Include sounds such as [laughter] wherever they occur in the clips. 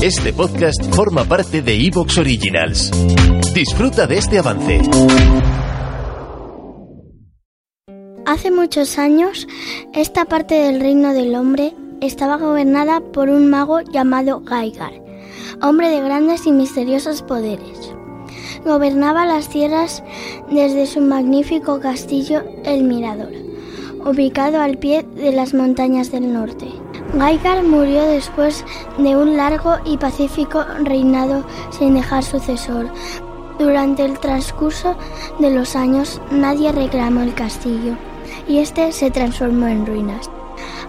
Este podcast forma parte de Evox Originals. Disfruta de este avance. Hace muchos años, esta parte del reino del hombre estaba gobernada por un mago llamado Gaigar, hombre de grandes y misteriosos poderes. Gobernaba las tierras desde su magnífico castillo El Mirador, ubicado al pie de las montañas del norte. Gaigar murió después de un largo y pacífico reinado sin dejar sucesor. Durante el transcurso de los años nadie reclamó el castillo y este se transformó en ruinas.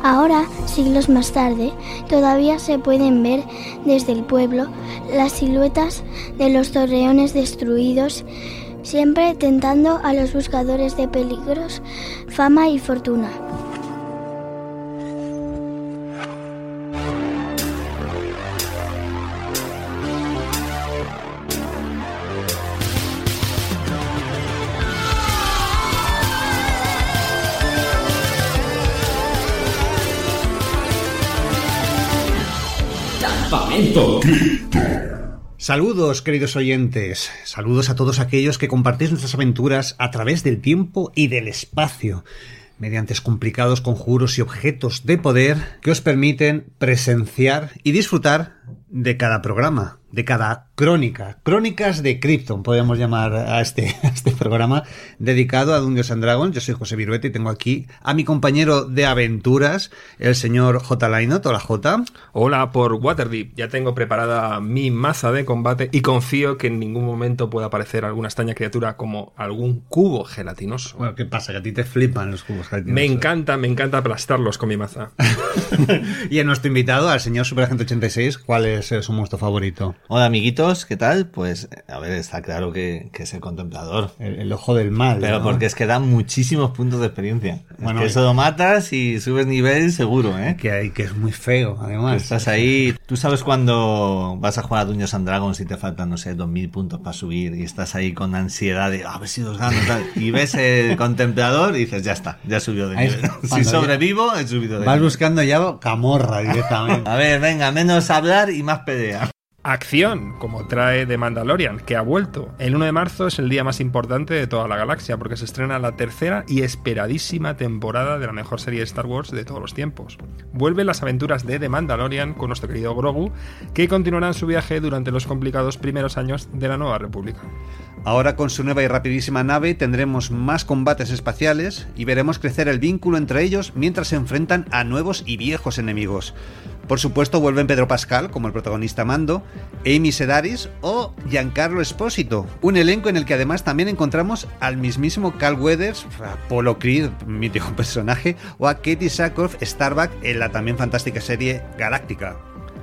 Ahora, siglos más tarde, todavía se pueden ver desde el pueblo las siluetas de los torreones destruidos, siempre tentando a los buscadores de peligros, fama y fortuna. Saludos, queridos oyentes. Saludos a todos aquellos que compartís nuestras aventuras a través del tiempo y del espacio, mediante complicados conjuros y objetos de poder que os permiten presenciar y disfrutar de cada programa de cada crónica, crónicas de Krypton, podríamos llamar a este, [laughs] este programa dedicado a Dungeons and Dragons. Yo soy José Viruete y tengo aquí a mi compañero de aventuras, el señor J. Lainot. Hola, J. Hola, por Waterdeep. Ya tengo preparada mi maza de combate y confío que en ningún momento pueda aparecer alguna extraña criatura como algún cubo gelatinoso. Bueno, ¿qué pasa? Que a ti te flipan los cubos gelatinosos. Me encanta, me encanta aplastarlos con mi maza. [laughs] y a nuestro invitado, al señor Super 86, ¿cuál es su monstruo favorito? Hola amiguitos, ¿qué tal? Pues a ver, está claro que, es el contemplador. El, ojo del mal. Pero porque es que da muchísimos puntos de experiencia. Bueno, eso lo matas y subes nivel seguro, ¿eh? Que, hay, que es muy feo, además. Estás ahí. Tú sabes cuando vas a jugar a Dungeons and Dragons y te faltan, no sé, 2000 puntos para subir y estás ahí con ansiedad de a ver si los gano tal. Y ves el [laughs] contemplador y dices, ya está, ya subió de nivel. [laughs] si sobrevivo, he subido de Vas buscando ya camorra [laughs] directamente. a ver, venga, menos hablar y más pelea acción, como trae The Mandalorian, que ha vuelto. El 1 de marzo es el día más importante de toda la galaxia, porque se estrena la tercera y esperadísima temporada de la mejor serie de Star Wars de todos los tiempos. Vuelven las aventuras de The Mandalorian con nuestro querido Grogu, que continuarán su viaje durante los complicados primeros años de la Nueva República. Ahora con su nueva y rapidísima nave tendremos más combates espaciales y veremos crecer el vínculo entre ellos mientras se enfrentan a nuevos y viejos enemigos. Por supuesto, vuelven Pedro Pascal como el protagonista Mando, Amy Sedaris o Giancarlo Espósito, un elenco en el que además también encontramos al mismísimo Carl Weathers, Apollo Creed, mítico personaje, o a Katie Sackhoff Starbuck en la también fantástica serie Galáctica.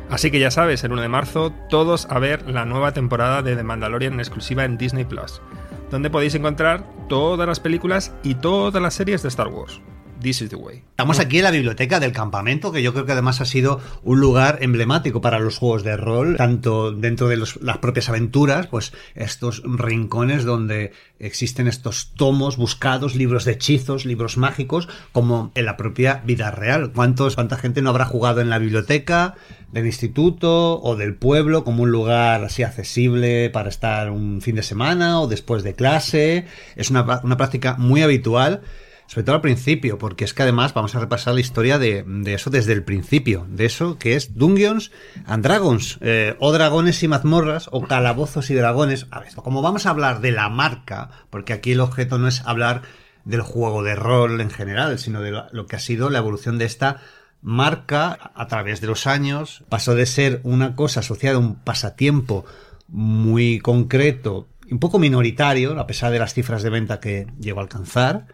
Así que ya sabes, el 1 de marzo, todos a ver la nueva temporada de The Mandalorian en exclusiva en Disney Plus, donde podéis encontrar todas las películas y todas las series de Star Wars. This is the way. Estamos aquí en la biblioteca del campamento, que yo creo que además ha sido un lugar emblemático para los juegos de rol, tanto dentro de las propias aventuras, pues estos rincones donde existen estos tomos buscados, libros de hechizos, libros mágicos, como en la propia vida real. ¿Cuántos, ¿Cuánta gente no habrá jugado en la biblioteca del instituto o del pueblo como un lugar así accesible para estar un fin de semana o después de clase? Es una, una práctica muy habitual sobre todo al principio, porque es que además vamos a repasar la historia de, eso desde el principio, de eso que es Dungeons and Dragons, eh, o Dragones y Mazmorras, o Calabozos y Dragones. A ver, como vamos a hablar de la marca, porque aquí el objeto no es hablar del juego de rol en general, sino de lo que ha sido la evolución de esta marca a través de los años, pasó de ser una cosa asociada a un pasatiempo muy concreto, un poco minoritario, a pesar de las cifras de venta que llegó a alcanzar,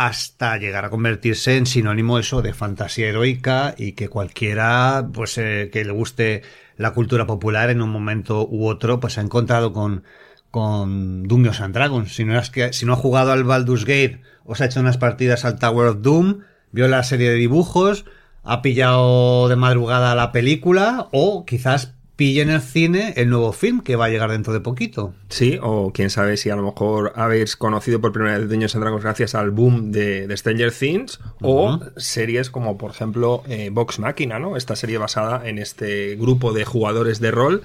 hasta llegar a convertirse en sinónimo eso de fantasía heroica y que cualquiera pues eh, que le guste la cultura popular en un momento u otro pues ha encontrado con con Dungeons and Dragons. Si no que si no ha jugado al Baldur's Gate os ha hecho unas partidas al Tower of Doom vio la serie de dibujos ha pillado de madrugada la película o quizás pille en el cine el nuevo film que va a llegar dentro de poquito. Sí, o quién sabe si a lo mejor habéis conocido por primera vez Dungeons and Dragons gracias al boom de, de Stranger Things o series como por ejemplo eh, Vox Machina, ¿no? Esta serie basada en este grupo de jugadores de rol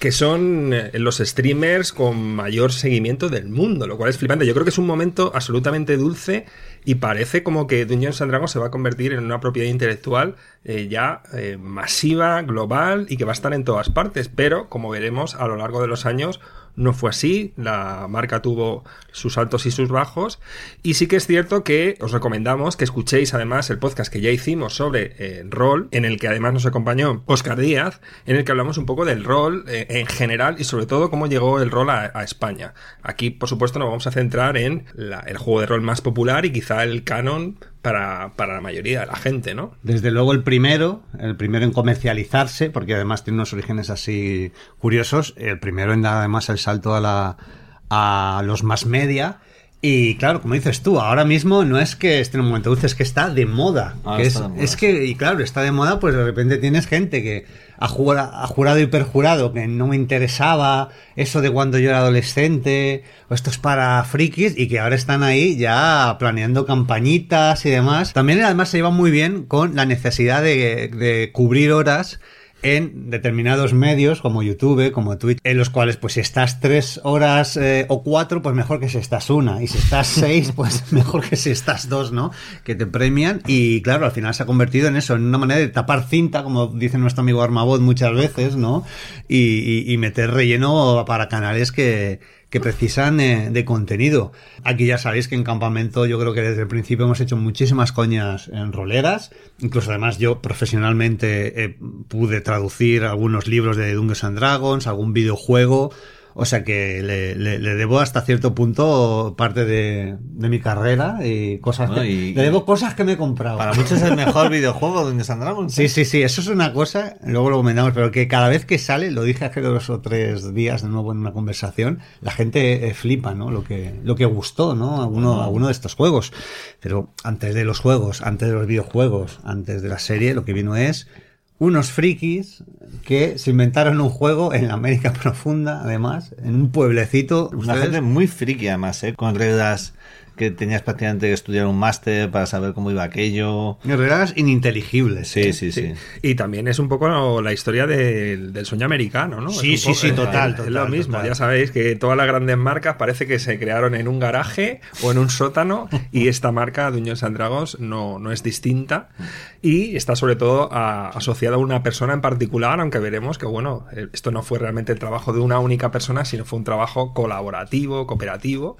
que son eh, los streamers con mayor seguimiento del mundo, lo cual es flipante. Yo creo que es un momento absolutamente dulce y parece como que Dungeons and Dragons se va a convertir en una propiedad intelectual eh, ya eh, masiva, global y que va a estar en todas partes. Pero, como veremos a lo largo de los años, no fue así, la marca tuvo sus altos y sus bajos y sí que es cierto que os recomendamos que escuchéis además el podcast que ya hicimos sobre eh, rol, en el que además nos acompañó Oscar Díaz, en el que hablamos un poco del rol eh, en general y sobre todo cómo llegó el rol a, España. Aquí por supuesto nos vamos a centrar en el juego de rol más popular y quizá el canon para, para, la mayoría de la gente, ¿no? Desde luego el primero, el primero en comercializarse, porque además tiene unos orígenes así curiosos, el primero en dar además el salto a, la, a los más media. Y claro, como dices tú, ahora mismo no es que esté en un momento dulce, es que está de moda. es, de moda, es que, y claro, está de moda, pues de repente tienes gente que ha jurado, ha jurado y perjurado que no me interesaba eso de cuando yo era adolescente, o esto es para frikis, y que ahora están ahí ya planeando campañitas y demás. También además se lleva muy bien con la necesidad de, de cubrir horas en determinados medios como YouTube, como Twitch, en los cuales pues si estás tres horas eh, o cuatro, pues mejor que si estás una, y si estás [laughs] seis, pues mejor que si estás dos, ¿no? Que te premian y claro, al final se ha convertido en eso, en una manera de tapar cinta, como dice nuestro amigo Armabot muchas veces, ¿no? y meter relleno para canales que que precisan eh, de contenido. Aquí ya sabéis que en campamento yo creo que desde el principio hemos hecho muchísimas coñas en roleras. Incluso además yo profesionalmente eh, pude traducir algunos libros de Dungeons and Dragons, algún videojuego. O sea que le, debo hasta cierto punto parte de, mi carrera y cosas que, le debo cosas que me he comprado. Para muchos es el mejor [laughs] videojuego donde Dragons. Sí, sí, sí, eso es una cosa, luego lo comentamos, pero que cada vez que sale, lo dije hace dos o tres días de nuevo en una conversación, la gente eh, flipa, ¿no? Lo que, lo que gustó, ¿no? A uno, a uno de estos juegos. Pero antes de los juegos, antes de los videojuegos, antes de la serie, lo que vino es unos frikis que se inventaron un juego en la América [laughs] profunda, además, en un pueblecito. Una gente muy friki, además, ¿eh? con reglas que tenías prácticamente que estudiar un máster para saber cómo iba aquello. Reglas ininteligibles. Sí, sí, sí, Y también es un poco la historia del sueño americano, ¿no? Sí, sí, sí, total, Es lo mismo, ya sabéis que todas las grandes marcas parece que se crearon en un garaje o en un sótano [laughs] y esta marca, Dungeons and Dragons, no, no es distinta y está sobre todo asociada a una persona en particular, aunque veremos que, bueno, eh, esto no fue realmente el trabajo de una única persona, sino fue un trabajo colaborativo, cooperativo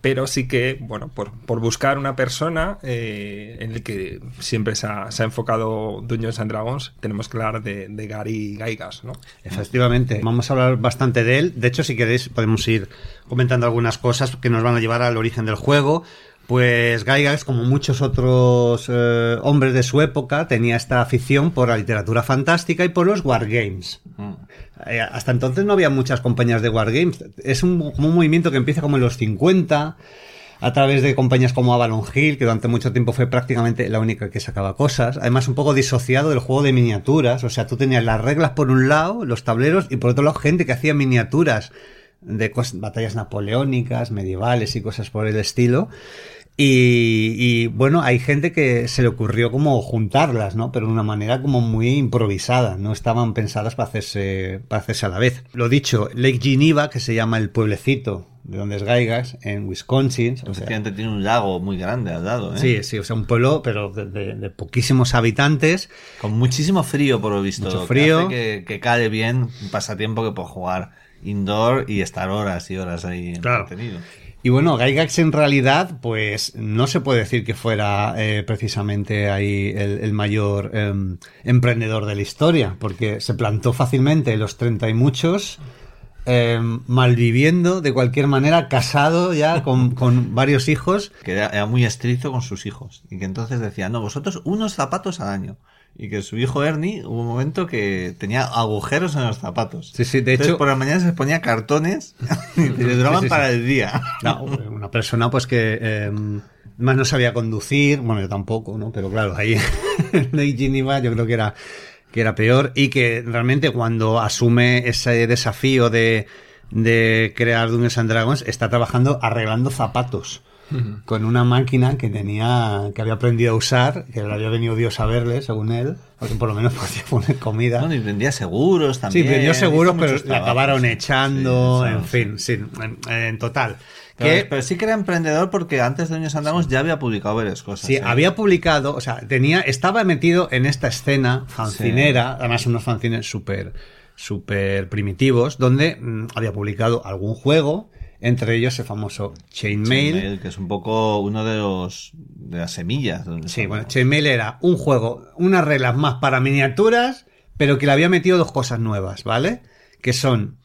pero sí que, bueno, por, por buscar una persona eh, en el que siempre se ha, enfocado Dungeons and Dragons, tenemos que hablar de, de Gary Gaigas, ¿no? Efectivamente, vamos a hablar bastante de él. De hecho, si queréis, podemos ir comentando algunas cosas que nos van a llevar al origen del juego. Pues Gygax, como muchos otros eh, hombres de su época, tenía esta afición por la literatura fantástica y por los wargames. Mm. Eh, hasta entonces no había muchas compañías de wargames. Es un, un movimiento que empieza como en los 50 a través de compañías como Avalon Hill, que durante mucho tiempo fue prácticamente la única que sacaba cosas. Además, un poco disociado del juego de miniaturas. O sea, tú tenías las reglas por un lado, los tableros, y por otro lado, gente que hacía miniaturas de batallas napoleónicas, medievales y cosas por el estilo. Y, bueno, hay gente que se le ocurrió como juntarlas, ¿no? Pero de una manera como muy improvisada, no estaban pensadas para hacerse, para hacerse a la vez. Lo dicho, Lake Geneva, que se llama el pueblecito de donde es Gaigas, en Wisconsin. O tiene un lago muy grande al lado, ¿eh? Sí, sí, o sea, un pueblo, pero de, poquísimos habitantes. Con muchísimo frío, por lo visto. Mucho frío. Que, que, cae bien un pasatiempo que puedo jugar indoor y estar horas y horas ahí claro. entretenido. Y bueno, Gygax en realidad, pues no se puede decir que fuera eh, precisamente ahí el, mayor em, emprendedor de la historia, porque se plantó fácilmente los treinta y muchos, em, malviviendo de cualquier manera, casado ya con, [laughs] con varios hijos. Que era, era, muy estricto con sus hijos y que entonces decía, no, vosotros unos zapatos al año y que su hijo Ernie hubo un momento que tenía agujeros en los zapatos. Sí, sí, de hecho. Por la mañana se ponía cartones [laughs] y le duraban para el día. No, una persona pues que. Em, más no sabía conducir, bueno, yo tampoco, ¿no? Pero claro, ahí [laughs] en Lake Geneva yo creo que era que era peor y que realmente cuando asume ese desafío de, de crear Dungeons and Dragons está trabajando arreglando zapatos con una máquina que tenía que había aprendido a usar que le había venido Dios a verle según él porque por lo menos [laughs] podía poner comida. Bueno, y vendía seguros también. sí vendió seguros pero le acabaron echando Sí, en fin sí, en, en total Pero, sí que era emprendedor porque antes de Dungeons and Dragons ya había publicado varias cosas. Sí, ¿eh? había publicado, o sea, tenía, estaba metido en esta escena fancinera, además unos fanzines súper, súper primitivos, donde mm, había publicado algún juego, entre ellos el famoso Chainmail. Chainmail, que es un poco uno de los de las semillas. Sí, bueno. Chainmail era un juego, unas reglas más para miniaturas, pero que le había metido dos cosas nuevas, ¿vale? Que son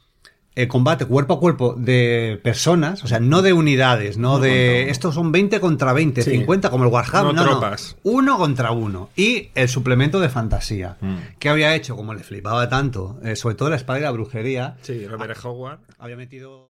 el combate cuerpo a cuerpo de personas, o sea, no de unidades, no Uno de... Estos son 20 contra 20, Sí. 50 como el Warhammer, No no, no, tropas. uno contra uno. Y el suplemento de fantasía, Mm. que había hecho, como le flipaba tanto, eh, sobre todo la espada y la brujería, Sí, Robert Howard. había metido...